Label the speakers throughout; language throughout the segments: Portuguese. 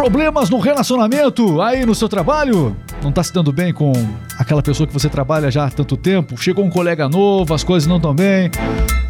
Speaker 1: Problemas no relacionamento aí no seu trabalho? Não tá se dando bem com aquela pessoa que você trabalha já há tanto tempo? Chegou um colega novo, as coisas não estão bem.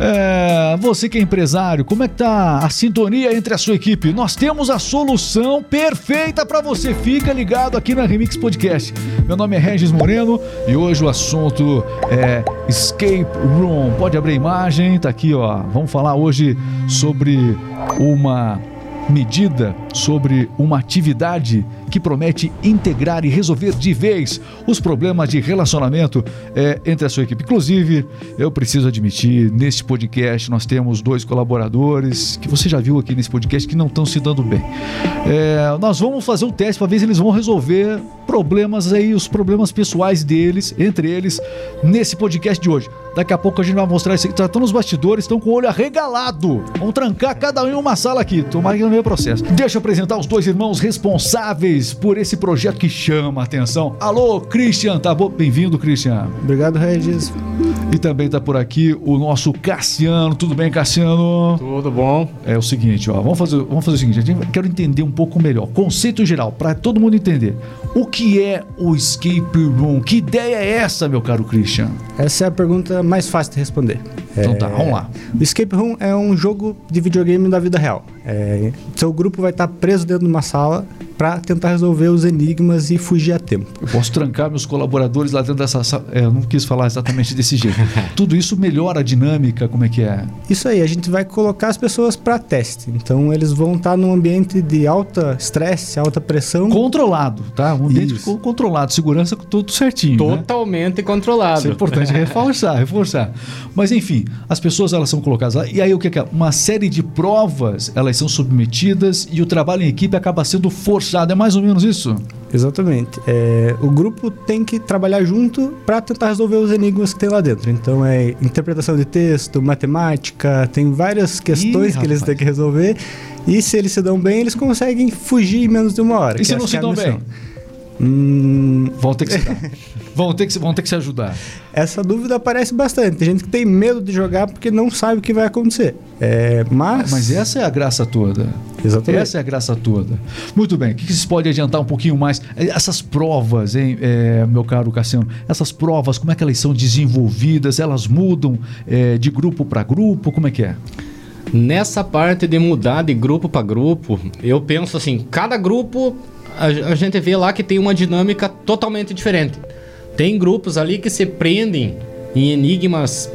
Speaker 1: É, você que é empresário, como é que tá a sintonia entre a sua equipe? Nós temos a solução perfeita para você. Fica ligado aqui na Remix Podcast. Meu nome é Regis Moreno e hoje o assunto é Escape Room. Pode abrir a imagem, tá aqui, ó. Vamos falar hoje sobre uma medida sobre uma atividade que promete integrar e resolver de vez os problemas de relacionamento é, entre a sua equipe. Inclusive, eu preciso admitir, neste podcast nós temos dois colaboradores que você já viu aqui nesse podcast que não estão se dando bem. É, nós vamos fazer um teste para ver se eles vão resolver problemas aí, os problemas pessoais deles, entre eles, nesse podcast de hoje. Daqui a pouco a gente vai mostrar isso aqui. Estão nos bastidores, estão com o olho arregalado. Vamos trancar cada um em uma sala aqui. Tomara que não venha processo. Deixa eu apresentar os dois irmãos responsáveis por esse projeto que chama a atenção. Alô, Christian, tá bom? Bem-vindo, Christian.
Speaker 2: Obrigado, Regis.
Speaker 1: E também tá por aqui o nosso Cassiano. Tudo bem, Cassiano?
Speaker 3: Tudo bom.
Speaker 1: É o seguinte, ó. Vamos fazer, vamos fazer o seguinte. Eu quero entender um pouco melhor. Conceito geral, para todo mundo entender. O que é o Escape Room? Que ideia é essa, meu caro Christian?
Speaker 2: Essa é a pergunta mais fácil de responder.
Speaker 1: Então tá, vamos lá.
Speaker 2: O Escape Room é um jogo de videogame da vida real. É, seu grupo vai estar preso dentro de uma sala para tentar resolver os enigmas e fugir a tempo.
Speaker 1: Eu posso trancar meus colaboradores lá dentro dessa sala. É, eu não quis falar exatamente desse jeito. Tudo isso melhora a dinâmica, como é que é?
Speaker 2: Isso aí, a gente vai colocar as pessoas para teste. Então eles vão estar num ambiente de alta estresse, alta pressão.
Speaker 1: Controlado, tá? Um ambiente isso. controlado, segurança tudo certinho.
Speaker 3: Né? Totalmente
Speaker 1: né?
Speaker 3: controlado. Isso
Speaker 1: é importante reforçar, reforçar. Mas enfim, as pessoas elas são colocadas lá. E aí o que é? Uma série de provas elas são submetidas e o trabalho em equipe acaba sendo forçado é mais ou menos isso?
Speaker 2: Exatamente. É, o grupo tem que trabalhar junto para tentar resolver os enigmas que tem lá dentro. Então é interpretação de texto, matemática, tem várias questões Ih, que eles têm que resolver. E se eles se dão bem, eles conseguem fugir em menos de uma hora.
Speaker 1: E se não se é dão bem? Hum... Vão ter que se vão, ter que, vão ter que se ajudar.
Speaker 2: Essa dúvida aparece bastante. Tem gente que tem medo de jogar porque não sabe o que vai acontecer. É, mas...
Speaker 1: mas essa é a graça toda.
Speaker 2: Exatamente.
Speaker 1: Essa é a graça toda. Muito bem. O que vocês podem adiantar um pouquinho mais? Essas provas, hein, é, meu caro Cassiano? Essas provas, como é que elas são desenvolvidas? Elas mudam é, de grupo para grupo? Como é que é?
Speaker 3: Nessa parte de mudar de grupo para grupo, eu penso assim, cada grupo a, a gente vê lá que tem uma dinâmica totalmente diferente. Tem grupos ali que se prendem em enigmas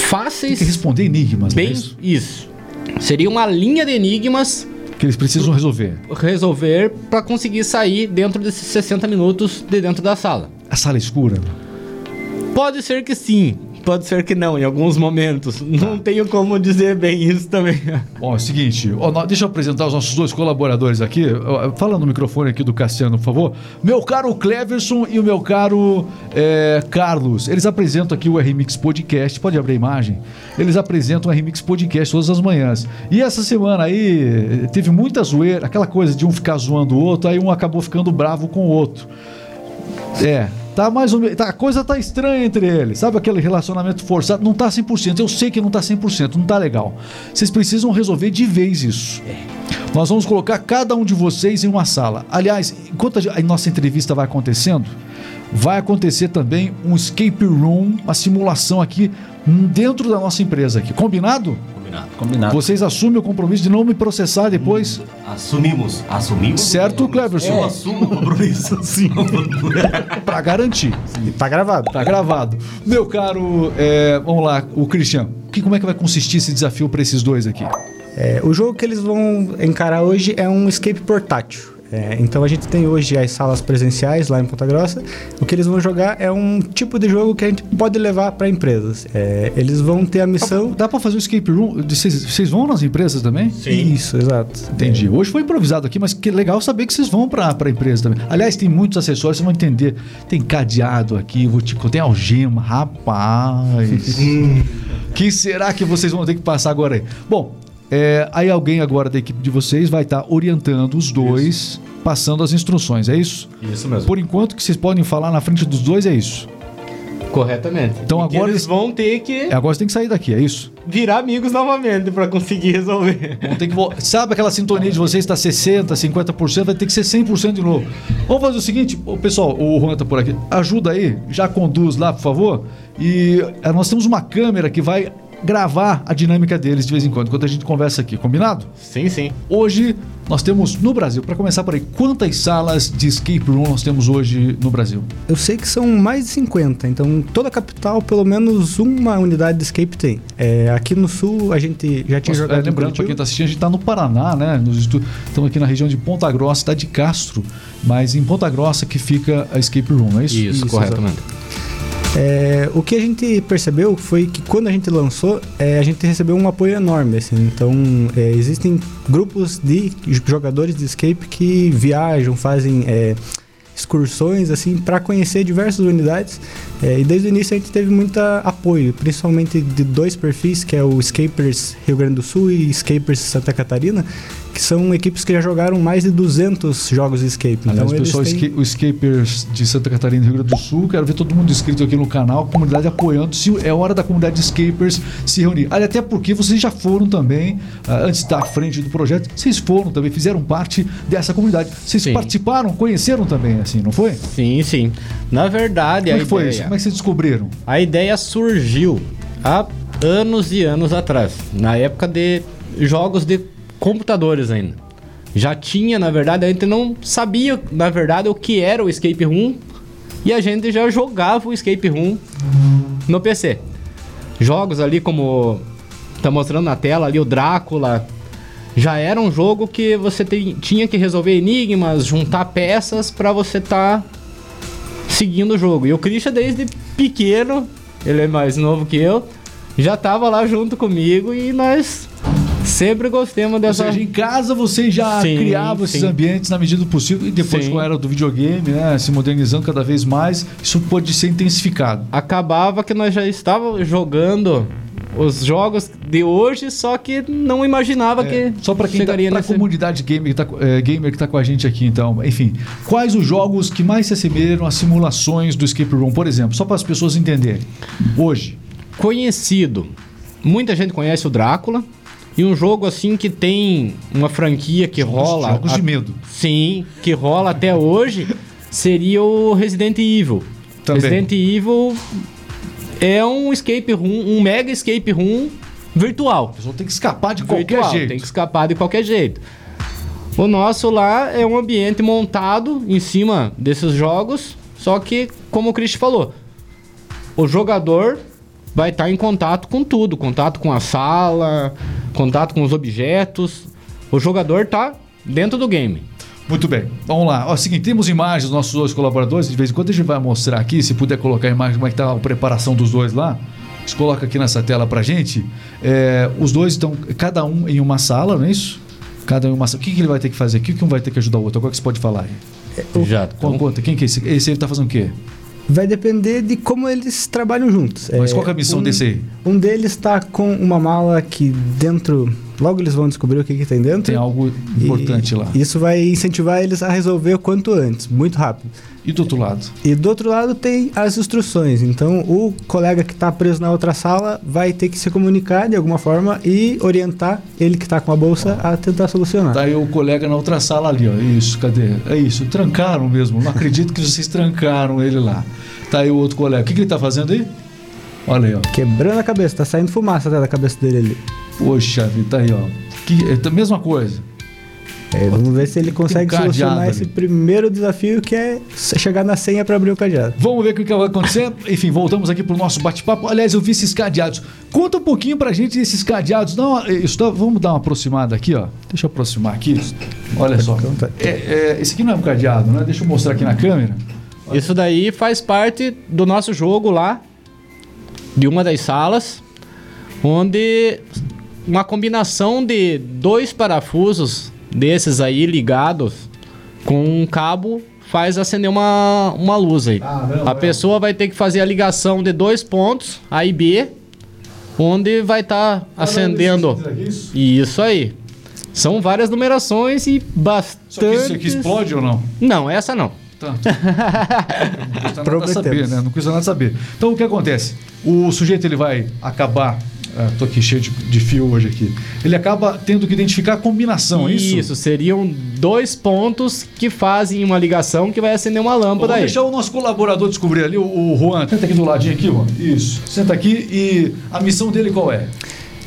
Speaker 3: fáceis.
Speaker 1: Tem que responder enigmas,
Speaker 3: bem, é isso? isso. Seria uma linha de enigmas
Speaker 1: que eles precisam resolver.
Speaker 3: Resolver para conseguir sair dentro desses 60 minutos de dentro da sala.
Speaker 1: A sala é escura?
Speaker 3: Pode ser que sim. Pode ser que não, em alguns momentos. Tá. Não tenho como dizer bem isso também.
Speaker 1: Bom, é o seguinte, deixa eu apresentar os nossos dois colaboradores aqui. Fala no microfone aqui do Cassiano, por favor. Meu caro Cleverson e o meu caro é, Carlos. Eles apresentam aqui o RMix Podcast. Pode abrir a imagem? Eles apresentam o RMix Podcast todas as manhãs. E essa semana aí teve muita zoeira, aquela coisa de um ficar zoando o outro, aí um acabou ficando bravo com o outro. É, Tá mais ou menos. Tá, a coisa tá estranha entre eles. Sabe aquele relacionamento forçado? Não tá 100%. Eu sei que não tá 100%, não tá legal. Vocês precisam resolver de vez isso. Nós vamos colocar cada um de vocês em uma sala. Aliás, enquanto a nossa entrevista vai acontecendo, vai acontecer também um escape room, uma simulação aqui dentro da nossa empresa aqui. Combinado?
Speaker 3: Combinado. Combinado.
Speaker 1: Vocês assumem o compromisso de não me processar depois?
Speaker 4: Assumimos. Assumimos.
Speaker 1: Certo, Cleverson?
Speaker 4: Eu assumo o compromisso. Sim.
Speaker 1: pra garantir.
Speaker 2: Sim. Tá gravado.
Speaker 1: Tá gravado. Meu caro, é, vamos lá, o Christian. Que, como é que vai consistir esse desafio para esses dois aqui?
Speaker 2: É, o jogo que eles vão encarar hoje é um escape portátil. É, então a gente tem hoje as salas presenciais lá em Ponta Grossa. O que eles vão jogar é um tipo de jogo que a gente pode levar para empresas. É, eles vão ter a missão.
Speaker 1: Dá para fazer o escape room? Vocês, vocês vão nas empresas também?
Speaker 2: Sim. Isso, exato.
Speaker 1: Entendi. É. Hoje foi improvisado aqui, mas que legal saber que vocês vão para a empresa também. Aliás, tem muitos acessórios, vocês vão entender. Tem cadeado aqui, vou te, tem algema, rapaz. que será que vocês vão ter que passar agora aí? Bom, é, aí alguém agora da equipe de vocês vai estar tá orientando os dois, isso. passando as instruções, é isso?
Speaker 4: Isso mesmo.
Speaker 1: Por enquanto que vocês podem falar na frente dos dois é isso.
Speaker 3: Corretamente.
Speaker 1: Então
Speaker 3: E
Speaker 1: agora
Speaker 3: eles vão ter que
Speaker 1: É, agora você tem que sair daqui, é isso?
Speaker 3: virar amigos novamente pra conseguir resolver.
Speaker 1: Vão ter que vo- Sabe aquela sintonia de vocês está 60%, 50%, vai ter que ser 100% de novo. Vamos fazer o seguinte, ô, pessoal, o Juan tá por aqui. Ajuda aí, já conduz lá, por favor. E eh, nós temos uma câmera que vai gravar a dinâmica deles de vez em quando, enquanto a gente conversa aqui, combinado?
Speaker 3: Sim, sim.
Speaker 1: Hoje nós temos no Brasil, para começar por aí, quantas salas de escape room nós temos hoje no Brasil?
Speaker 2: Eu sei que são mais de 50, então toda a capital, pelo menos uma unidade de escape tem. É, aqui no sul, a gente já tinha
Speaker 1: Nossa,
Speaker 2: jogado
Speaker 1: é,
Speaker 2: em
Speaker 1: lembrando, para quem está assistindo, a gente está no Paraná, né? Nos estu- Estamos aqui na região de Ponta Grossa, cidade de Castro, mas em Ponta Grossa que fica a escape room, é isso?
Speaker 3: Isso,
Speaker 2: Isso,
Speaker 3: corretamente.
Speaker 2: É, o que a gente percebeu foi que quando a gente lançou, é, a gente recebeu um apoio enorme. Assim, então, é, existem grupos de jogadores de escape que viajam, fazem é, excursões assim para conhecer diversas unidades. É, e desde o início a gente teve muito apoio, principalmente de dois perfis, que é o Escapers Rio Grande do Sul e Escapers Santa Catarina, que são equipes que já jogaram mais de 200 jogos de escape.
Speaker 1: Aliás, o
Speaker 2: eles
Speaker 1: pessoal,
Speaker 2: têm-
Speaker 1: os escapers de Santa Catarina e Rio Grande do Sul, quero ver todo mundo inscrito aqui no canal, a comunidade apoiando. Se é hora da comunidade de escapers se reunir. Aliás, até porque vocês já foram também, ah, antes de estar à frente do projeto, vocês foram também, fizeram parte dessa comunidade. Vocês
Speaker 3: Sim.
Speaker 1: participaram, conheceram também, assim, não foi?
Speaker 3: Sim, sim. Na verdade,
Speaker 1: Como
Speaker 3: a
Speaker 1: é que foi
Speaker 3: ideia,
Speaker 1: isso? Como é que vocês descobriram?
Speaker 3: a ideia surgiu há anos e anos atrás, na época de jogos de computadores ainda. Já tinha, na verdade, a gente não sabia, na verdade, o que era o escape room e a gente já jogava o escape room no PC. Jogos ali como tá mostrando na tela ali o Drácula, já era um jogo que você tem- tinha que resolver enigmas, juntar peças pra você tá seguindo o jogo. E o Christian desde pequeno, ele é mais novo que eu, já tava lá junto comigo e nós sempre gostemos
Speaker 1: Ou
Speaker 3: dessa
Speaker 1: seja, em casa vocês já
Speaker 3: Sim,
Speaker 1: criavam esses
Speaker 3: sim.
Speaker 1: ambientes na medida do possível e depois
Speaker 3: Sim.
Speaker 1: com a era do videogame, né, se modernizando cada vez mais, isso pode ser intensificado.
Speaker 3: acabava que nós já estávamos jogando os jogos de hoje, só que não imaginava
Speaker 1: É,
Speaker 3: que
Speaker 1: só para quem tá,
Speaker 3: chegaria
Speaker 1: pra
Speaker 3: nesse...
Speaker 1: comunidade gamer que, tá, é, gamer que tá com a gente aqui, então, enfim, quais os jogos que mais se assemelham às simulações do escape room, por exemplo, só para as pessoas entenderem. Hoje,
Speaker 3: conhecido. Muita gente conhece o Drácula. E um jogo assim que tem uma franquia que rola.
Speaker 1: jogos
Speaker 3: a-
Speaker 1: de medo.
Speaker 3: Sim, que rola até hoje seria o Resident Evil.
Speaker 1: Também.
Speaker 3: Resident Evil é um escape room, um mega escape room virtual.
Speaker 1: a pessoa tem que escapar de qualquer
Speaker 3: Virtual,
Speaker 1: jeito.
Speaker 3: Tem que escapar de qualquer jeito. O nosso lá é um ambiente montado em cima desses jogos, só que, como o Chris falou, o jogador vai estar em contato com tudo, contato com a sala, contato com os objetos. O jogador tá dentro do game.
Speaker 1: Muito bem, vamos lá. Ó, seguinte, temos imagens dos nossos dois colaboradores, de vez em quando a gente vai mostrar aqui, se puder colocar a imagem, como é que tá a preparação dos dois lá. Você coloca aqui nessa tela pra gente. É, os dois estão, cada um em uma sala, não é isso? Cada um em uma sala. O que, que ele vai ter que fazer? O que, que um vai ter que ajudar o outro? Agora que você pode falar aí.
Speaker 3: Já.
Speaker 1: Qual conta? Quem que é esse? Esse ele tá fazendo o quê?
Speaker 2: Vai depender de como eles trabalham juntos.
Speaker 1: Mas qual que é a missão
Speaker 2: um,
Speaker 1: desse aí?
Speaker 2: Um deles está com uma mala que dentro. Logo eles vão descobrir o que, que tem dentro.
Speaker 1: Tem algo importante lá.
Speaker 2: Isso vai incentivar eles a resolver o quanto antes, muito rápido.
Speaker 1: E do outro lado?
Speaker 2: E do outro lado tem as instruções. Então o colega que está preso na outra sala vai ter que se comunicar de alguma forma e orientar ele que está com a bolsa a tentar solucionar.
Speaker 1: Tá aí o colega na outra sala ali, ó. Isso, cadê? É isso, trancaram mesmo. Não acredito que vocês trancaram ele lá. Tá aí o outro colega. O que, que ele tá fazendo aí? Olha aí, ó.
Speaker 2: Quebrando a cabeça, tá saindo fumaça até da cabeça dele ali.
Speaker 1: Poxa vida, tá aí, ó. Que, é a mesma coisa.
Speaker 2: É, vamos ver se ele consegue
Speaker 1: cadeado
Speaker 2: solucionar
Speaker 1: ali.
Speaker 2: esse primeiro desafio que é chegar na senha para abrir o cadeado.
Speaker 1: Vamos ver o que vai acontecer. Enfim, voltamos aqui pro nosso bate-papo. Aliás, eu vi esses cadeados. Conta um pouquinho pra gente desses cadeados. Não, isso tá- vamos dar uma aproximada aqui, ó. Deixa eu aproximar aqui. Olha só. É, é, esse aqui não é um cadeado, né? Deixa eu mostrar aqui na câmera.
Speaker 3: Isso daí faz parte do nosso jogo lá, de uma das salas, onde uma combinação de dois parafusos desses aí ligados com um cabo faz acender uma, uma luz aí.
Speaker 1: Ah, não,
Speaker 3: a
Speaker 1: é.
Speaker 3: pessoa vai ter que fazer a ligação de dois pontos, A e B, onde vai estar acendendo.
Speaker 1: Isso.
Speaker 3: Isso aí. São várias numerações e bastante.
Speaker 1: Isso aqui explode ou não?
Speaker 3: Não, essa não.
Speaker 1: Tá. Não custa nada saber, né? Não custa nada saber. Então o que acontece? O sujeito ele vai acabar. Ah, tô aqui cheio de, de fio hoje aqui. Ele acaba tendo que identificar a combinação, é isso?
Speaker 3: Isso, seriam dois pontos que fazem uma ligação que vai acender uma lâmpada
Speaker 1: Vamos
Speaker 3: aí.
Speaker 1: deixar o nosso colaborador descobrir ali, o, o Juan. Senta aqui do ladinho aqui, Juan. Isso. Senta aqui e a missão dele qual é?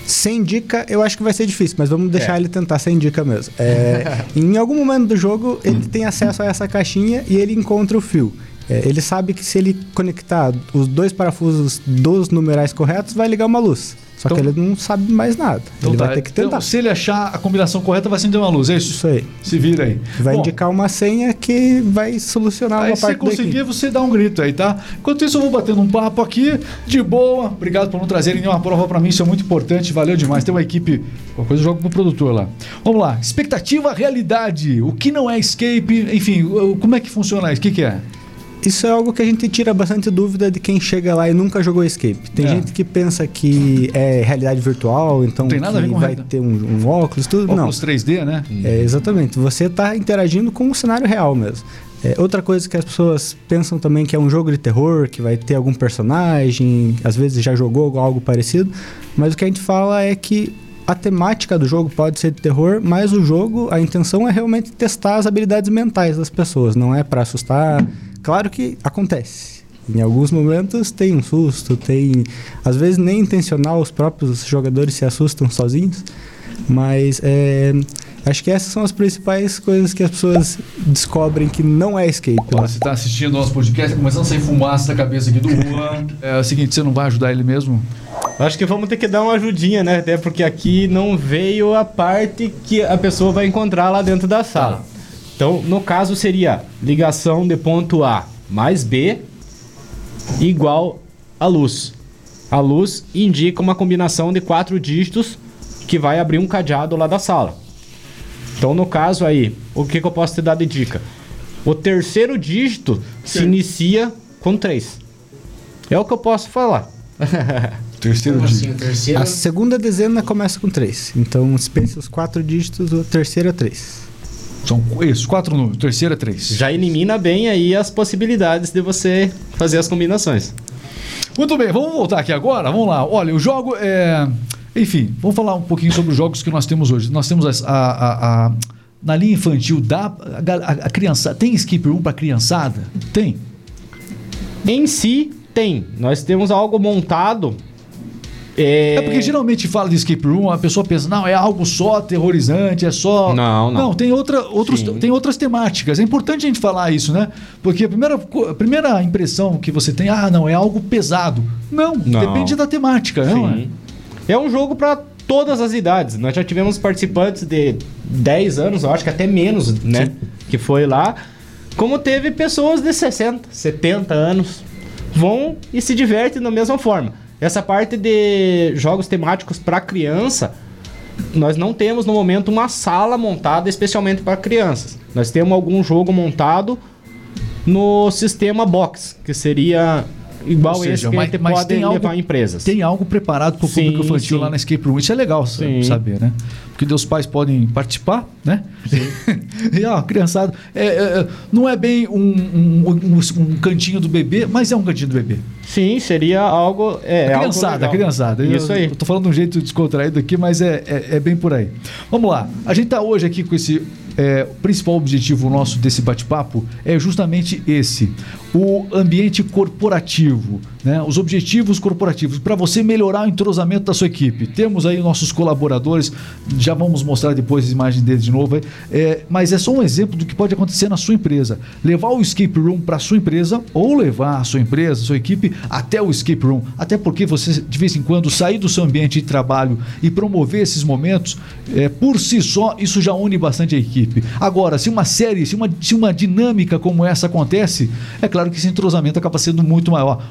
Speaker 2: Sem dica, eu acho que vai ser difícil, mas vamos deixar
Speaker 1: É.
Speaker 2: ele tentar sem dica mesmo. É, em algum momento do jogo, ele tem acesso a essa caixinha e ele encontra o fio. É, ele sabe que se ele conectar os dois parafusos dos numerais corretos, vai ligar uma luz. Só
Speaker 1: Então-
Speaker 2: que ele não sabe mais nada.
Speaker 1: Então
Speaker 2: ele
Speaker 1: tá.
Speaker 2: vai ter que tentar.
Speaker 1: Então, se ele achar a combinação correta, vai acender uma luz, é isso?
Speaker 2: Isso aí.
Speaker 1: Se vira aí.
Speaker 2: Vai
Speaker 1: Bom,
Speaker 2: indicar uma senha que vai solucionar
Speaker 1: Aí
Speaker 2: uma
Speaker 1: se
Speaker 2: parte da
Speaker 1: conseguir, você dá um grito aí, tá? Enquanto isso, eu vou batendo um papo aqui, de boa. Obrigado por não trazerem nenhuma prova pra mim, isso é muito importante, valeu demais. Tem uma equipe, qualquer coisa eu jogo pro produtor lá. Vamos lá, expectativa, realidade, o que não é escape, enfim, como é que funciona isso? O que, que é?
Speaker 2: Isso é algo que a gente tira bastante dúvida de quem chega lá e nunca jogou Escape. Tem
Speaker 1: É.
Speaker 2: gente que pensa que é realidade virtual, então
Speaker 1: Não
Speaker 2: que vai
Speaker 1: realidade.
Speaker 2: ter um, um óculos, tudo. Não.
Speaker 1: Óculos 3D, né?
Speaker 2: É, exatamente. Você está interagindo com o cenário real mesmo. É, outra coisa que as pessoas pensam também que é um jogo de terror, que vai ter algum personagem, às vezes já jogou algo parecido, mas o que a gente fala é que a temática do jogo pode ser de terror, mas o jogo, a intenção é realmente testar as habilidades mentais das pessoas, não é para assustar. Claro que acontece. Em alguns momentos tem um susto, tem. Às vezes nem intencional, os próprios jogadores se assustam sozinhos. Mas é, acho que essas são as principais coisas que as pessoas descobrem que não é escape.
Speaker 1: Ó,
Speaker 2: né?
Speaker 1: você tá assistindo o nosso podcast, começando a sair fumaça da cabeça aqui do Juan. É o seguinte, você não vai ajudar ele mesmo?
Speaker 3: Acho que vamos ter que dar uma ajudinha, né? Até porque aqui não veio a parte que a pessoa vai encontrar lá dentro da sala. Então, no caso, seria ligação de ponto A mais B igual a luz. A luz indica uma combinação de quatro dígitos que vai abrir um cadeado lá da sala. Então, no caso aí, o que, que eu posso te dar de dica? O terceiro dígito se inicia com 3. É o que eu posso falar.
Speaker 1: Terceiro
Speaker 3: Como assim, o terceiro?
Speaker 2: A segunda dezena começa com 3. Então, se pensa os quatro dígitos, o terceiro é 3.
Speaker 1: São isso, quatro números. Terceiro é três.
Speaker 3: Já elimina bem aí as possibilidades de você fazer as combinações.
Speaker 1: Muito bem, vamos voltar aqui agora. Vamos lá. Olha, o jogo é. Enfim, vamos falar um pouquinho sobre os jogos que nós temos hoje. Nós temos a, a- a- na linha infantil, dá, a, a, a criança. Tem skip room para criançada? Tem.
Speaker 3: Em si, tem. Nós temos algo montado. É,
Speaker 1: É porque geralmente fala de escape room, a pessoa pensa, não, é algo só aterrorizante, é só.
Speaker 3: Não, não.
Speaker 1: Não, tem, outra, outros,
Speaker 3: Sim.
Speaker 1: tem outras temáticas. É importante a gente falar isso, né? Porque a primeira, a primeira impressão que você tem, ah, não, é algo pesado. Não,
Speaker 3: Não.
Speaker 1: depende da temática, não é?
Speaker 3: Sim. É um jogo para todas as idades. Nós já tivemos participantes de 10 anos, eu acho que até menos, né? Que foi lá. Como teve pessoas de 60, 70 anos. Vão e se divertem da mesma forma. Essa parte de jogos temáticos para criança, nós não temos no momento uma sala montada especialmente para crianças. Nós temos algum jogo montado no sistema box, que seria igual
Speaker 1: Ou seja,
Speaker 3: esse que
Speaker 1: mas- mas
Speaker 3: pode
Speaker 1: tem algo-
Speaker 3: levar em empresas.
Speaker 1: Tem algo preparado para o público infantil
Speaker 3: sim.
Speaker 1: lá na escape room. Isso é legal
Speaker 3: Sim.
Speaker 1: saber, né? Porque os pais podem participar, né? e ó, criançada. é, é, é, não é bem um, um- um- um cantinho do bebê, mas é um cantinho do bebê.
Speaker 3: Sim, seria algo. É,
Speaker 1: a
Speaker 3: algo
Speaker 1: criançada, a
Speaker 3: legal.
Speaker 1: criançada. Eu-
Speaker 3: Isso aí.
Speaker 1: Eu tô falando de um jeito descontraído aqui, mas é, é, é bem por aí. Vamos lá. A gente tá hoje aqui com esse. É, o principal objetivo nosso desse bate-papo é justamente esse: o ambiente corporativo, né? os objetivos corporativos, para você melhorar o entrosamento da sua equipe. Temos aí nossos colaboradores, já vamos mostrar depois as imagens deles de novo. É, mas é só um exemplo do que pode acontecer na sua empresa. Levar o escape room para sua empresa ou levar a sua empresa, a sua equipe até o escape room. Até porque você, de vez em quando, sair do seu ambiente de trabalho e promover esses momentos, é, por si só, isso já une bastante a equipe. Agora, se uma série, se uma, se uma dinâmica como essa acontece, é claro que esse entrosamento acaba sendo muito maior.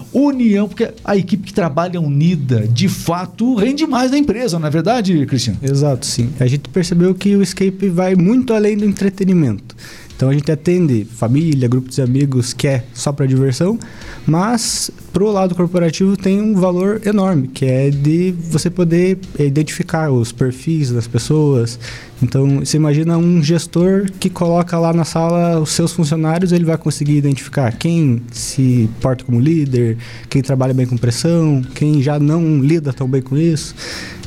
Speaker 1: União, porque a equipe que trabalha unida, de fato, rende mais na empresa, não é verdade, Cristiano?
Speaker 2: Exato, sim. A gente percebeu que o escape vai muito além do entretenimento. Então a gente atende família, grupos de amigos que é só para diversão, mas pro lado corporativo tem um valor enorme, que é de você poder identificar os perfis das pessoas. Então, você imagina um gestor que coloca lá na sala os seus funcionários, ele vai conseguir identificar quem se porta como líder, quem trabalha bem com pressão, quem já não lida tão bem com isso.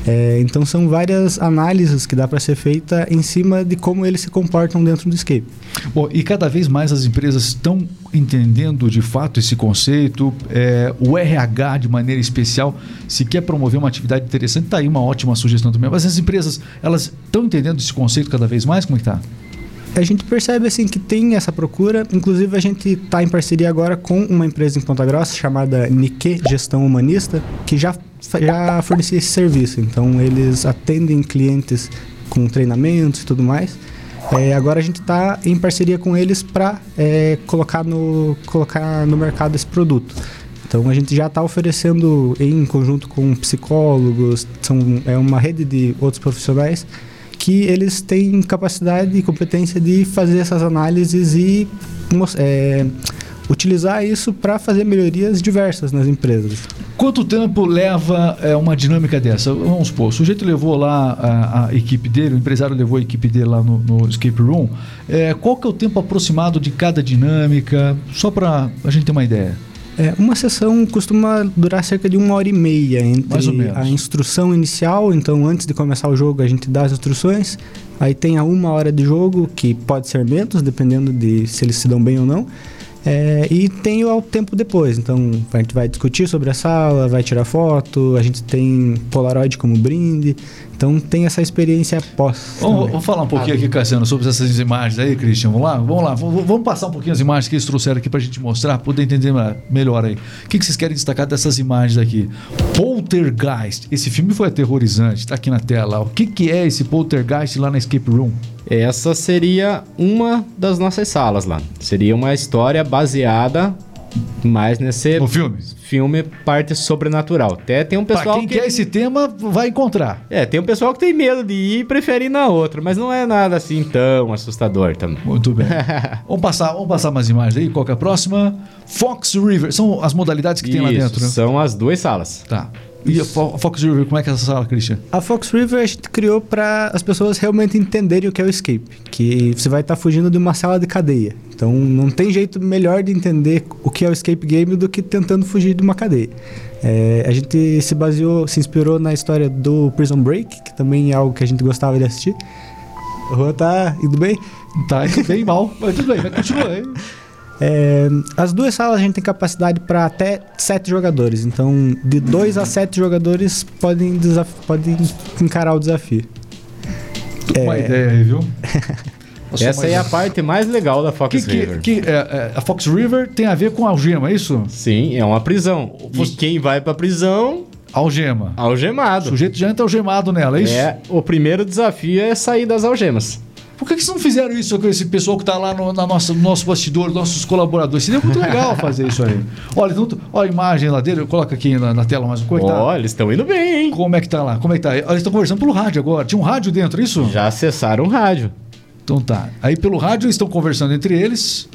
Speaker 2: É, então, são várias análises que dá para ser feita em cima de como eles se comportam dentro do escape.
Speaker 1: Bom, e cada vez mais as empresas estão entendendo de fato esse conceito. É, o RH, de maneira especial, se quer promover uma atividade interessante, está aí uma ótima sugestão também. Mas as empresas, elas estão entendendo esse conceito cada vez mais? Como é está?
Speaker 2: A gente percebe assim que tem essa procura. Inclusive a gente está em parceria agora com uma empresa em Ponta Grossa chamada Nikkei Gestão Humanista, que já já fornecia esse serviço. Então eles atendem clientes com treinamentos e tudo mais. É, agora a gente está em parceria com eles para é, colocar, no, colocar no mercado esse produto. Então a gente já está oferecendo em conjunto com psicólogos, são, é uma rede de outros profissionais que eles têm capacidade e competência de fazer essas análises e é, utilizar isso para fazer melhorias diversas nas empresas.
Speaker 1: Quanto tempo leva é, uma dinâmica dessa? Vamos supor, o sujeito levou lá a, a, equipe dele, o empresário levou a equipe dele lá no, no escape room. É, qual que é o tempo aproximado de cada dinâmica? Só para a gente ter uma ideia.
Speaker 2: É, uma sessão costuma durar cerca de uma hora e meia entre a instrução inicial, então antes de começar o jogo a gente dá as instruções, aí tem a uma hora de jogo, que pode ser menos, dependendo de se eles se dão bem ou não. É, e tem o tempo depois. Então, a gente vai discutir sobre a sala, vai tirar foto, a gente tem Polaroid como brinde. Então, tem essa experiência pós.
Speaker 1: Vamos, vamos falar um pouquinho aqui, Cassiano, sobre essas imagens aí, Christian. Vamos lá? Vamos lá. Vamos passar um pouquinho as imagens que eles trouxeram aqui para a gente mostrar, poder entender melhor aí. O que, que vocês querem destacar dessas imagens aqui? Poltergeist. Esse filme foi aterrorizante, está aqui na tela. O que, que é esse Poltergeist lá na Escape Room?
Speaker 3: Essa seria uma das nossas salas lá. Seria uma história baseada mais nesse
Speaker 1: no filme.
Speaker 3: filme parte sobrenatural. Até tem um pessoal
Speaker 1: pra quem
Speaker 3: que
Speaker 1: quer esse tema vai encontrar.
Speaker 3: É, tem um pessoal que tem medo de ir e prefere ir na outra, mas não é nada assim tão assustador também.
Speaker 1: Muito bem. vamos passar, vamos passar mais imagens aí. Qual é a próxima? Fox River. São as modalidades que
Speaker 3: Isso,
Speaker 1: tem lá dentro, né?
Speaker 3: São as duas salas.
Speaker 1: Tá. E a Fox River, como é que é essa sala, Christian?
Speaker 2: A Fox River a gente criou para as pessoas realmente entenderem o que é o escape. Que você vai estar tá fugindo de uma sala de cadeia. Então não tem jeito melhor de entender o que é o escape game do que tentando fugir de uma cadeia. É, a gente se baseou, se inspirou na história do Prison Break, que também é algo que a gente gostava de assistir. O Juan tá indo bem?
Speaker 1: Tá indo bem mal, mas tudo bem, vai continuar aí.
Speaker 2: É, as duas salas a gente tem capacidade para até sete jogadores. Então, de dois a sete jogadores podem, podem encarar o desafio.
Speaker 1: É... Uma ideia aí, viu?
Speaker 3: Essa é a parte mais legal da Fox
Speaker 1: que,
Speaker 3: River.
Speaker 1: Que, que, é, é, a Fox River tem a ver com algema, é isso?
Speaker 3: Sim, é uma prisão. E quem vai pra prisão
Speaker 1: Algema.
Speaker 3: Algemado.
Speaker 1: O sujeito já entra algemado nela, é isso?
Speaker 3: É, o primeiro desafio é sair das algemas.
Speaker 1: Por que, que vocês não fizeram isso com esse pessoal que está lá no, na nossa, no nosso bastidor, nossos colaboradores? Seria muito legal fazer isso aí. Olha, então, olha a imagem lá dele, coloca aqui na, na tela mais uma coisa.
Speaker 3: Olha, tá? eles estão indo bem, hein?
Speaker 1: Como é que tá lá? Como é que tá? Eles estão conversando pelo rádio agora. Tinha um rádio dentro, é isso?
Speaker 3: Já acessaram o rádio.
Speaker 1: Então tá. Aí pelo rádio eles estão conversando entre eles.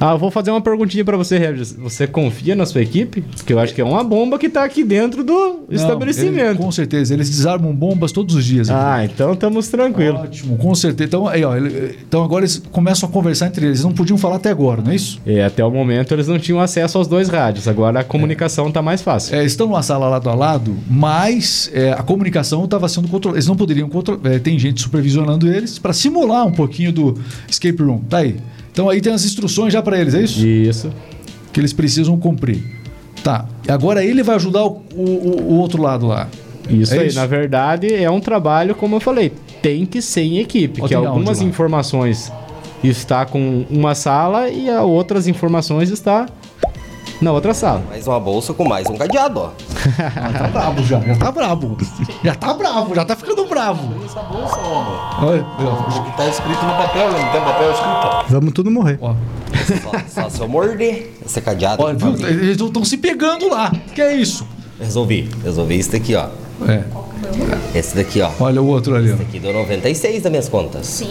Speaker 3: Ah, eu vou fazer uma perguntinha para você, Regis. Você confia na sua equipe? Porque eu acho que é uma bomba que tá aqui dentro do Não, estabelecimento.
Speaker 1: Ele, com certeza, eles desarmam bombas todos os dias.
Speaker 3: Aqui. Ah, então estamos tranquilos.
Speaker 1: Ótimo, com certeza. Então, aí, ó, ele, então agora eles começam a conversar entre eles. Eles não podiam falar até agora, não é isso?
Speaker 3: É, até o momento eles não tinham acesso aos dois rádios. Agora a comunicação está mais fácil.
Speaker 1: É, estão numa sala lado a lado, mas é, a comunicação estava sendo controlada. Eles não poderiam controlar. É, tem gente supervisionando eles para simular um pouquinho do escape room. Tá aí. Então aí tem as instruções já para eles, é isso?
Speaker 3: Isso.
Speaker 1: Que eles precisam cumprir. Tá. Agora ele vai ajudar o, o, o outro lado lá.
Speaker 3: Isso é aí, isso? na verdade, é um trabalho, como eu falei, tem que ser em equipe, que algumas informações está com uma sala e outras informações está na outra sala.
Speaker 5: Mais uma bolsa com mais um cadeado, ó.
Speaker 1: ah, tá brabo já, já tá brabo. Já tá bravo, já tá ficando bravo.
Speaker 5: Essa bolsa, homem. Olha, o que tá escrito no papel, não tem papel escrito.
Speaker 2: Vamos tudo morrer.
Speaker 5: Ó. Só, só se eu morder esse cadeado.
Speaker 1: Olha, viu? Eles estão se pegando lá. Que é isso?
Speaker 5: Resolvi. Resolvi isso daqui, ó.
Speaker 1: É.
Speaker 5: Esse daqui, ó.
Speaker 1: Olha o outro ali, ó.
Speaker 5: Esse daqui deu 96 das minhas contas.
Speaker 6: Sim.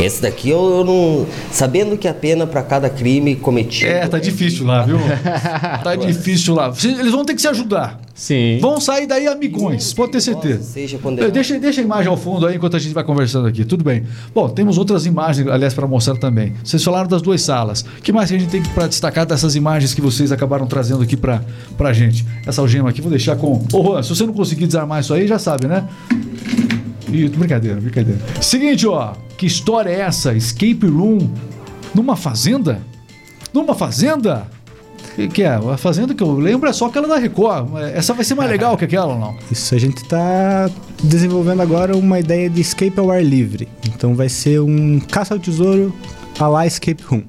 Speaker 6: Esse daqui eu, eu não. Sabendo que a pena para cada crime cometido.
Speaker 1: É, tá difícil lá, viu? tá difícil lá. Eles vão ter que se ajudar.
Speaker 3: Sim.
Speaker 1: Vão sair daí amigões, pode ter certeza.
Speaker 6: Seja.
Speaker 1: Deixa, deixa a imagem ao fundo aí enquanto a gente vai conversando aqui. Tudo bem. Bom, temos outras imagens, aliás, para mostrar também. Vocês falaram das duas salas. O que mais que a gente tem para destacar dessas imagens que vocês acabaram trazendo aqui para pra gente? Essa algema aqui, vou deixar com. Ô, Juan, se você não conseguir desarmar isso aí, já sabe, né? Ih, brincadeira, brincadeira. Seguinte, ó. Que história é essa? Escape Room numa fazenda? Numa fazenda? Que, que é? A fazenda que eu lembro é só aquela da Record. Essa vai ser mais legal que aquela ou não?
Speaker 2: Isso, a gente está desenvolvendo agora uma ideia de escape ao ar livre. Então vai ser um caça ao tesouro a lá Escape Room.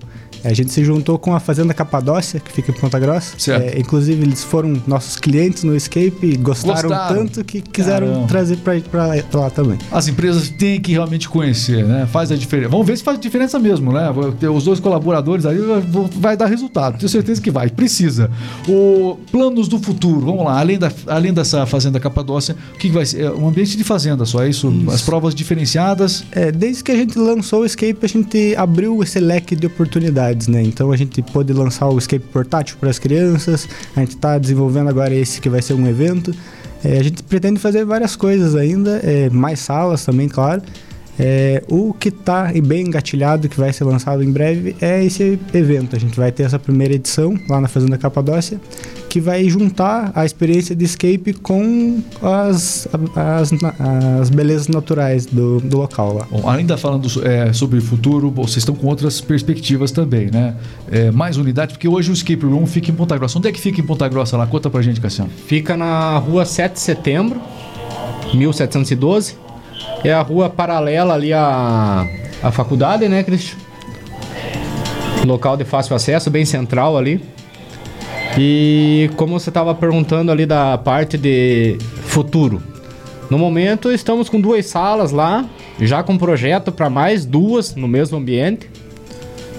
Speaker 2: A gente se juntou com a Fazenda Capadócia, que fica em Ponta Grossa.
Speaker 1: Certo.
Speaker 2: É, inclusive, eles foram nossos clientes no Escape e gostaram,
Speaker 1: Gostaram.
Speaker 2: tanto que quiseram
Speaker 1: Caramba.
Speaker 2: trazer pra, pra, pra lá também.
Speaker 1: As empresas têm que realmente conhecer, né? Faz a diferença. Vamos ver se faz diferença mesmo, né? Os dois colaboradores aí vai dar resultado. Tenho certeza que vai. Precisa. O planos do futuro. Vamos lá. Além, da, além dessa fazenda Capadócia, o que vai ser? É um ambiente de fazenda só, é isso? As provas diferenciadas.
Speaker 2: É, desde que a gente lançou o Escape, a gente abriu esse leque de oportunidades, né? Então a gente pôde lançar o Escape portátil para as crianças, a gente está desenvolvendo agora esse que vai ser um evento. É, a gente pretende fazer várias coisas ainda, é, mais salas também, claro. É, o que está bem engatilhado, que vai ser lançado em breve, é esse evento. A gente vai ter essa primeira edição lá na Fazenda Capadócia, que vai juntar a experiência de escape com as, as, as belezas naturais do, do local lá.
Speaker 1: Bom, ainda falando é, sobre o futuro, vocês estão com outras perspectivas também, né? É, mais unidades, porque hoje o Escape Room fica em Ponta Grossa. Onde é que fica em Ponta Grossa lá? Conta pra gente, Cassiano.
Speaker 3: Fica na rua 7 de setembro, 1712. É a rua paralela ali à, à faculdade, né, Cristian? Local de fácil acesso, bem central ali. E como você estava perguntando ali da parte de futuro. No momento estamos com duas salas lá, já com projeto para mais duas no mesmo ambiente.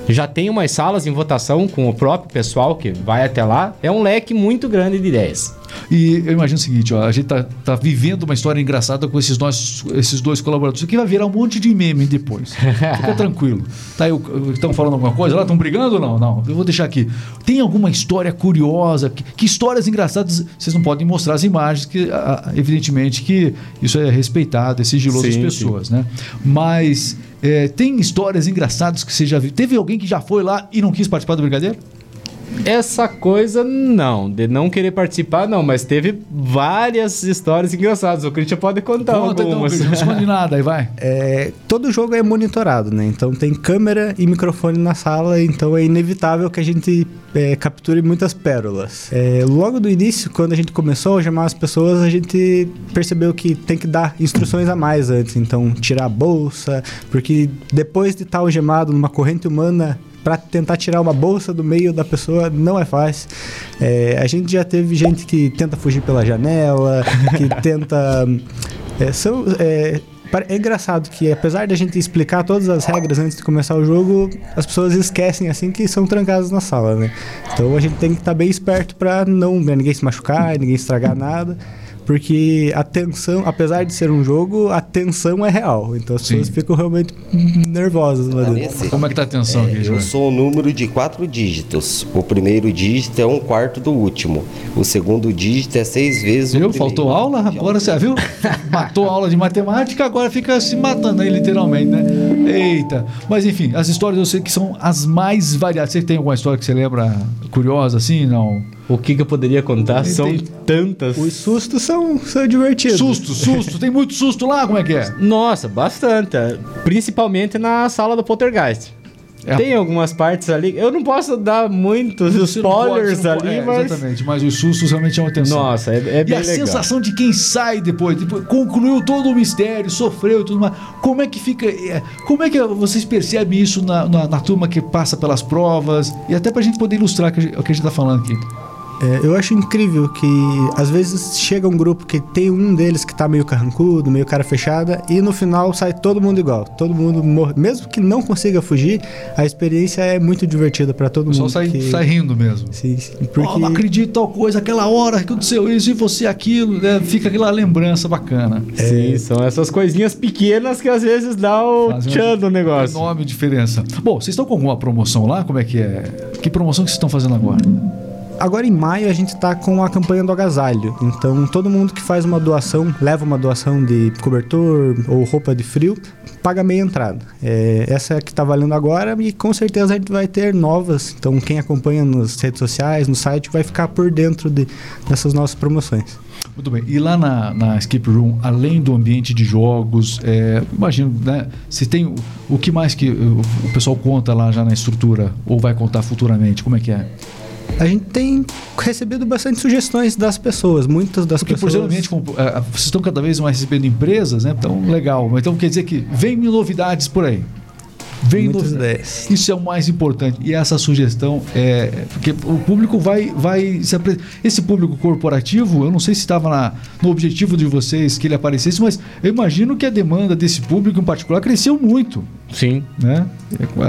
Speaker 3: Já tem umas salas em votação com o próprio pessoal que vai até lá. É um leque muito grande de ideias.
Speaker 1: E eu imagino o seguinte, ó, a gente tá, tá vivendo uma história engraçada com esses, nossos, esses dois colaboradores. Isso aqui vai virar um monte de meme depois. Fica tranquilo. Tá, estão falando alguma coisa lá? Estão brigando ou não? Não, eu vou deixar aqui. Tem alguma história curiosa? Que, que histórias engraçadas? Vocês não podem mostrar as imagens, que ah, evidentemente que isso é respeitado, é sigiloso das
Speaker 3: Sim,
Speaker 1: pessoas, né? Mas é, tem histórias engraçadas que você já viu? Teve alguém que já foi lá e não quis participar do brincadeira?
Speaker 3: Essa coisa não, de não querer participar não, mas teve várias histórias engraçadas. O Christian pode contar
Speaker 1: Conta então,
Speaker 3: algumas.
Speaker 1: Cristian, não esconde nada, aí vai.
Speaker 2: É, todo jogo é monitorado, né? Então tem câmera e microfone na sala, então é inevitável que a gente é, capture muitas pérolas. É, logo do início, quando a gente começou a chamar as pessoas, a gente percebeu que tem que dar instruções a mais antes. Então, tirar a bolsa, porque depois de estar algemado numa corrente humana, para tentar tirar uma bolsa do meio da pessoa não é fácil. É, a gente já teve gente que tenta fugir pela janela, que tenta. é, são, é, é engraçado que, apesar de a gente explicar todas as regras antes de começar o jogo, as pessoas esquecem assim que são trancadas na sala, né? Então a gente tem que estar bem esperto para não né, ninguém se machucar, ninguém estragar nada. Porque a tensão, apesar de ser um jogo, a tensão é real. Então as pessoas
Speaker 1: Sim.
Speaker 2: ficam realmente nervosas lá
Speaker 6: Ah,
Speaker 2: dentro.
Speaker 6: nesse-
Speaker 1: Como é que tá a atenção aqui,
Speaker 6: Eu
Speaker 1: João?
Speaker 6: sou um número de quatro dígitos. O primeiro dígito é um quarto do último. O segundo dígito é seis vezes o
Speaker 1: Viu?
Speaker 6: primeiro.
Speaker 1: Faltou aula? Agora você viu? Matou aula de matemática, agora fica se matando aí, literalmente, né? Eita. Mas enfim, as histórias eu sei que são as mais variadas. Você tem alguma história que você lembra curiosa assim? Não?
Speaker 3: O que, que eu poderia contar? São tantas.
Speaker 2: Os sustos são, são divertidos.
Speaker 1: Susto, susto. Tem muito susto lá? Como é que é?
Speaker 3: Nossa, bastante. Principalmente na sala do Poltergeist.
Speaker 1: É.
Speaker 3: Tem algumas partes ali. Eu não posso dar muitos
Speaker 1: Você
Speaker 3: spoilers
Speaker 1: pode-
Speaker 3: ali,
Speaker 1: é,
Speaker 3: mas.
Speaker 1: Exatamente, mas os sustos realmente chamam atenção.
Speaker 3: Nossa, é, é
Speaker 1: E
Speaker 3: bem
Speaker 1: a
Speaker 3: legal.
Speaker 1: sensação de quem sai depois, depois, concluiu todo o mistério, sofreu e tudo mais. Como é que fica. é, como é que vocês percebem isso na, na, na turma que passa pelas provas? E até pra gente poder ilustrar o que a gente tá falando aqui.
Speaker 2: É, eu acho incrível que às vezes chega um grupo que tem um deles que tá meio carrancudo, meio cara fechada, e no final sai todo mundo igual. Todo mundo morre. Mesmo que não consiga fugir, a experiência é muito divertida para todo
Speaker 1: O pessoal
Speaker 2: mundo.
Speaker 1: sai,
Speaker 2: que...
Speaker 1: sai rindo mesmo.
Speaker 2: Sim, sim, porque
Speaker 1: não acredito em tal coisa, aquela hora que aconteceu isso e você aquilo, né? Fica aquela lembrança bacana.
Speaker 3: Sim, são essas coisinhas pequenas que às vezes dá o
Speaker 1: Fazem
Speaker 3: tchan do negócio.
Speaker 1: Enorme diferença. Bom, vocês estão com alguma promoção lá? Como é que é? Que promoção que vocês estão fazendo agora?
Speaker 2: Agora em maio a gente tá com a campanha do agasalho. Então todo mundo que faz uma doação, leva uma doação de cobertor ou roupa de frio, paga meia entrada. É, essa é a que tá valendo agora e com certeza a gente vai ter novas. Então quem acompanha nas redes sociais, no site, vai ficar por dentro de, dessas nossas promoções.
Speaker 1: Muito bem. E lá na, na Escape Room, além do ambiente de jogos, é, imagino, né? Se tem o, que mais que o pessoal conta lá já na estrutura ou vai contar futuramente? Como é que é?
Speaker 2: A gente tem recebido bastante sugestões das pessoas, muitas das
Speaker 1: Porque por
Speaker 2: pessoas.
Speaker 1: um ambiente, com- é, vocês estão cada vez mais recebendo empresas, né? Então, legal. Então quer dizer que vem novidades por aí. Vem
Speaker 2: Muitas
Speaker 1: novidades.
Speaker 2: ideias.
Speaker 1: Isso é o mais importante. E essa sugestão é. Porque o público vai. vai se apre- Esse público corporativo, eu não sei se estava na- no objetivo de vocês que ele aparecesse, mas eu imagino que a demanda desse público em particular cresceu muito.
Speaker 3: Sim.
Speaker 1: Né?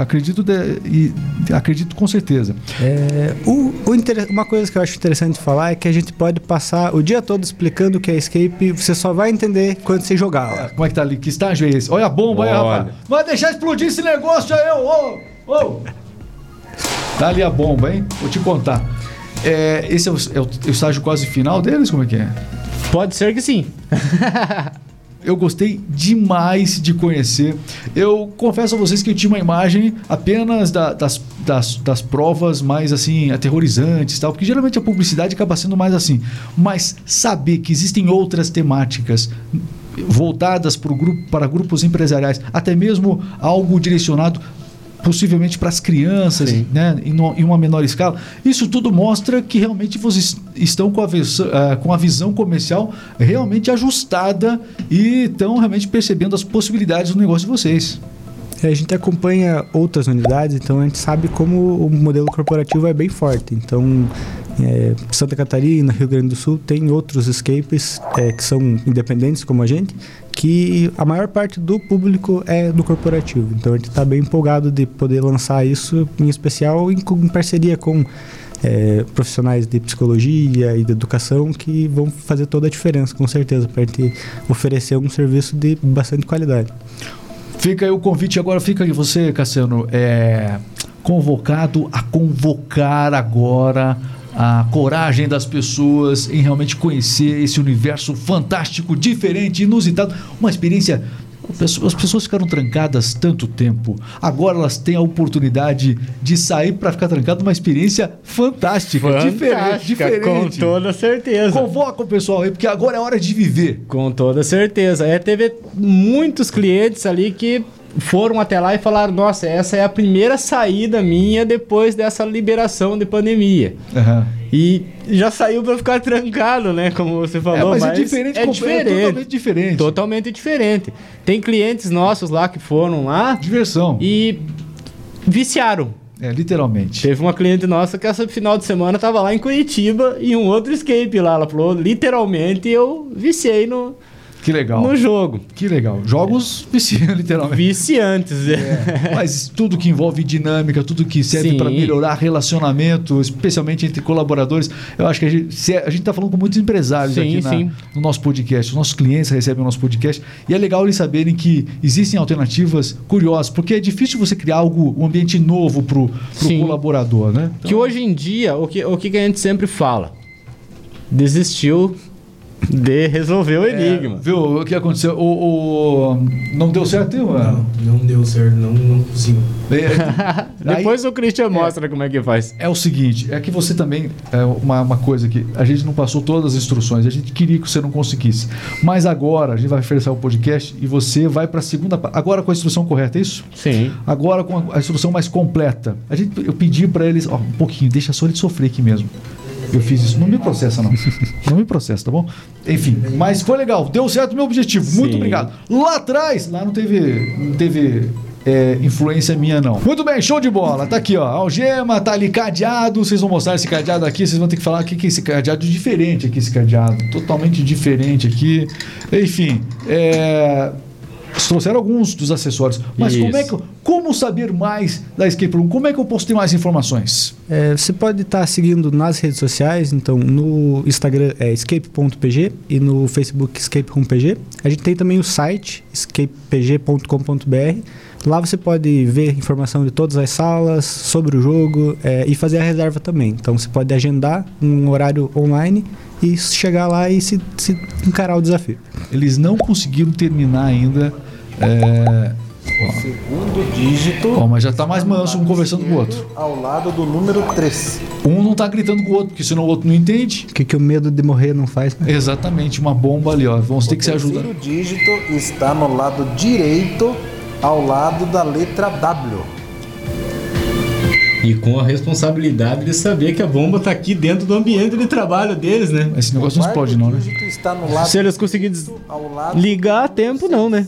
Speaker 1: Acredito, de- e, acredito com certeza.
Speaker 2: É, o- o inter- uma coisa que eu acho interessante falar é que a gente pode passar o dia todo explicando o que é escape, você só vai entender quando você jogar lá.
Speaker 1: Como é que tá ali? Que estágio é esse? Olha a bomba aí, rapaz. Vai deixar explodir esse negócio aí, ô, ô, ô. Tá ali a bomba, hein? Vou te contar. É, esse é o, é o- o estágio quase final deles? Como é que é?
Speaker 3: Pode ser que sim.
Speaker 1: Eu gostei demais de conhecer. Eu confesso a vocês que eu tinha uma imagem apenas da- das, das, das provas mais assim aterrorizantes, tal, porque geralmente a publicidade acaba sendo mais assim. Mas saber que existem outras temáticas voltadas pro grupo, para grupos empresariais, até mesmo algo direcionado possivelmente para as crianças, né, em, no- em uma menor escala. Isso tudo mostra que realmente vocês estão com a, visão, ah, com a visão comercial realmente ajustada e estão realmente percebendo as possibilidades do negócio de vocês.
Speaker 2: A gente acompanha outras unidades, então a gente sabe como o modelo corporativo é bem forte. Então, é, Santa Catarina, Rio Grande do Sul, tem outros escapes é, que são independentes como a gente, que a maior parte do público é do corporativo. Então a gente está bem empolgado de poder lançar isso, em especial em, em parceria com é, profissionais de psicologia e de educação que vão fazer toda a diferença, com certeza, para a gente oferecer um serviço de bastante qualidade.
Speaker 1: Fica aí o convite agora, fica aí você, Cassiano, é, convocado a convocar agora a coragem das pessoas em realmente conhecer esse universo fantástico, diferente, inusitado, uma experiência. As pessoas ficaram trancadas tanto tempo. Agora elas têm a oportunidade de sair para ficar trancado uma experiência fantástica, diferente,
Speaker 3: Fantástica,
Speaker 1: diferente.
Speaker 3: Com toda certeza.
Speaker 1: Convoca o pessoal aí, porque agora é hora de viver.
Speaker 3: Com toda certeza. É, teve muitos clientes ali que foram até lá e falaram: Nossa, essa é a primeira saída minha depois dessa liberação de pandemia.
Speaker 1: Aham.
Speaker 3: E já saiu pra ficar trancado, né? Como você
Speaker 1: É,
Speaker 3: falou.
Speaker 1: mas, é diferente,
Speaker 3: é diferente.
Speaker 1: totalmente diferente.
Speaker 3: Totalmente diferente. Tem clientes nossos lá que foram lá
Speaker 1: Diversão.
Speaker 3: e viciaram.
Speaker 1: É, literalmente.
Speaker 3: Teve uma cliente nossa que essa final de semana tava lá em Curitiba e um outro escape lá. Ela falou, literalmente, eu viciei no,
Speaker 1: Que legal.
Speaker 3: no jogo.
Speaker 1: Que legal. Jogos viciam, literalmente.
Speaker 3: Viciantes.
Speaker 1: É, mas tudo que envolve dinâmica, tudo que serve para melhorar relacionamento, especialmente entre colaboradores, eu acho que a gente, se- a gente tá falando com muitos empresários
Speaker 3: Sim,
Speaker 1: aqui na- no nosso podcast. Os nossos clientes recebem o nosso podcast e é legal eles saberem que existem alternativas curiosas, porque é difícil você criar algo, um ambiente novo pro, pro
Speaker 3: Sim.
Speaker 1: colaborador, né?
Speaker 3: Que hoje em dia, o que, o que a gente sempre fala? Desistiu de resolver o enigma.
Speaker 1: É, viu o que aconteceu? O, o- não deu certo, hein, mano?
Speaker 5: Não, não deu certo, não, não consigo.
Speaker 1: É,
Speaker 3: Depois o Christian mostra como é que faz.
Speaker 1: É o seguinte, é que você também. É uma, uma coisa que a gente não passou todas as instruções, a gente queria que você não conseguisse. Mas agora a gente vai oferecer o podcast e você vai para a segunda parte. Agora com a instrução correta, é isso?
Speaker 3: Sim.
Speaker 1: Agora com a, a instrução mais completa. A gente, eu pedi para eles, ó, um pouquinho, deixa só ele sofrer aqui mesmo. Eu fiz isso. Não me processa, não. Não me processa, tá bom? Enfim, mas foi legal. Deu certo o meu objetivo. Muito
Speaker 3: Sim.
Speaker 1: obrigado. Lá atrás, lá não teve, não teve é, influência minha, não. Muito bem, show de bola. Tá aqui, ó. A algema, tá ali cadeado. Vocês vão mostrar esse cadeado aqui. Vocês vão ter que falar o que, que é esse cadeado diferente aqui, esse cadeado. Totalmente diferente aqui. Enfim, é. Vocês trouxeram alguns dos acessórios. Mas como é que. Como saber mais da Escape Room? Como é que eu posso ter mais informações?
Speaker 2: É, você pode estar seguindo nas redes sociais, então no Instagram é escape.pg e no Facebook escape.pg. A gente tem também o site escapepg.com.br. Lá você pode ver informação de todas as salas, sobre o jogo é, e fazer a reserva também. Então você pode agendar um horário online e chegar lá e se, se encarar o desafio.
Speaker 1: Eles não conseguiram terminar ainda. É...
Speaker 5: Segundo dígito.
Speaker 1: Ó, mas já tá mais manso um conversando com o outro.
Speaker 5: Ao lado do número 3.
Speaker 1: Um não tá gritando com o outro, porque senão o outro não entende.
Speaker 2: O que, que o medo de morrer não faz? né?
Speaker 1: Exatamente, uma bomba ali, ó. Vamos ter que se
Speaker 5: O
Speaker 1: ajudar.
Speaker 5: terceiro dígito está no lado direito, ao lado da letra W.
Speaker 3: E com a responsabilidade de saber que a bomba tá aqui dentro do ambiente de trabalho deles, né?
Speaker 1: Esse negócio não explode, não, né?
Speaker 5: dígito está no lado
Speaker 7: Se eles conseguirem ligar a tempo, não, né?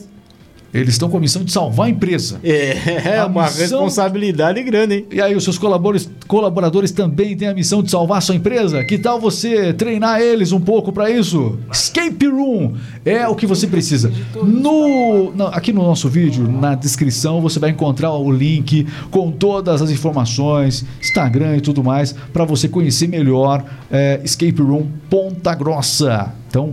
Speaker 1: Eles estão com a missão de salvar a empresa.
Speaker 7: É,
Speaker 1: A
Speaker 7: uma
Speaker 1: missão-
Speaker 7: responsabilidade grande, hein?
Speaker 1: E aí, os seus colaboradores, colaboradores também têm a missão de salvar a sua empresa? Que tal você treinar eles um pouco para isso? Escape Room é o que você precisa. No, aqui no nosso vídeo, na descrição, você vai encontrar o link com todas as informações, Instagram e tudo mais, para você conhecer melhor é, Escape Room Ponta Grossa. Então,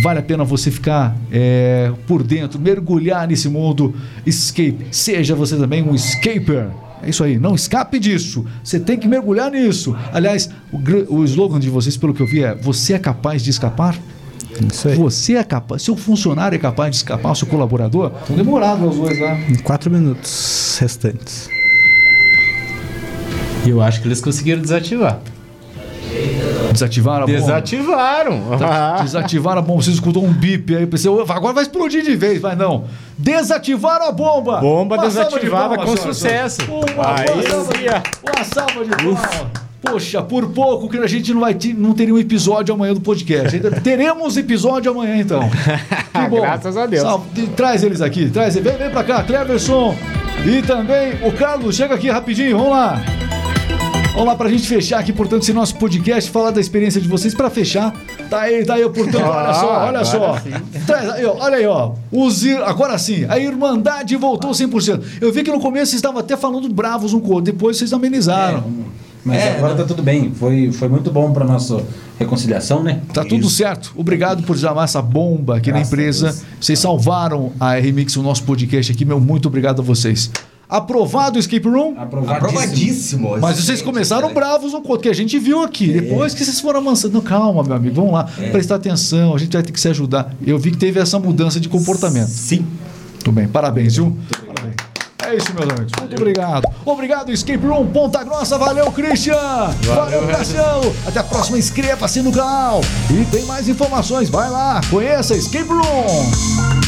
Speaker 1: Vale a pena você ficar é, por dentro, mergulhar nesse mundo escape. Seja você também um escaper. É isso aí, não escape disso. Você tem que mergulhar nisso. Aliás, o, o slogan de vocês, pelo que eu vi, é: Você é capaz de escapar?
Speaker 2: Isso aí.
Speaker 1: Você é capaz. Seu funcionário é capaz de escapar, seu colaborador? Estão demorados os dois lá.
Speaker 2: Em quatro minutos restantes.
Speaker 3: E eu acho que eles conseguiram desativar.
Speaker 1: Desativaram a bomba.
Speaker 7: Desativaram.
Speaker 1: Tá, Desativaram a bomba. Você escutou um bip aí. Pensei, "Ô, agora vai explodir de vez. Mas não. Desativaram a bomba.
Speaker 7: Bomba
Speaker 1: de
Speaker 7: desativada
Speaker 1: palmas,
Speaker 7: com sucesso.
Speaker 1: Uma,
Speaker 7: Aí
Speaker 1: uma salva, de, de palmas. Poxa, por pouco que a gente não vai ter, não teria um episódio amanhã do podcast. Teremos episódio amanhã, então. Que bom.
Speaker 7: Graças a Deus.
Speaker 1: Salve. De- Traz eles aqui, traz eles. Vem, vem pra cá, Cleverson. E também o Carlos, chega aqui rapidinho, vamos lá. Vamos lá pra gente fechar aqui, portanto, esse nosso podcast, falar da experiência de vocês pra fechar. Tá aí, tá aí, portanto, olha só, olha só. Traz aí, ó, olha aí, ó. Os, agora sim, a Irmandade voltou 100%. Eu vi que no começo vocês estavam até falando bravos um com o outro, depois vocês amenizaram.
Speaker 8: Mas agora tá tudo bem. Foi, foi muito bom para nossa reconciliação, né?
Speaker 1: Tá tudo certo. Obrigado por desarmar essa bomba aqui
Speaker 8: Graças
Speaker 1: na empresa. Vocês salvaram a RMix, o nosso podcast aqui. Meu muito obrigado a vocês. Aprovado o Escape Room?
Speaker 8: Aprovadíssimo.
Speaker 6: Aprovadíssimo.
Speaker 1: Mas vocês começaram
Speaker 6: cara.
Speaker 1: bravos um com o outro, que a gente viu aqui. Depois que vocês foram amansando. Não, calma, meu amigo, vamos lá. Prestar atenção, a gente vai ter que se ajudar. Eu vi que teve essa mudança de comportamento.
Speaker 6: Sim.
Speaker 1: Muito bem, parabéns, viu? Parabéns. É isso, meus amigos. Muito obrigado. Obrigado, Escape Room Ponta Grossa. Valeu, Christian. Valeu, Cassiano. Até a próxima. Inscreva-se no canal. E tem mais informações. Vai lá, conheça Escape Room.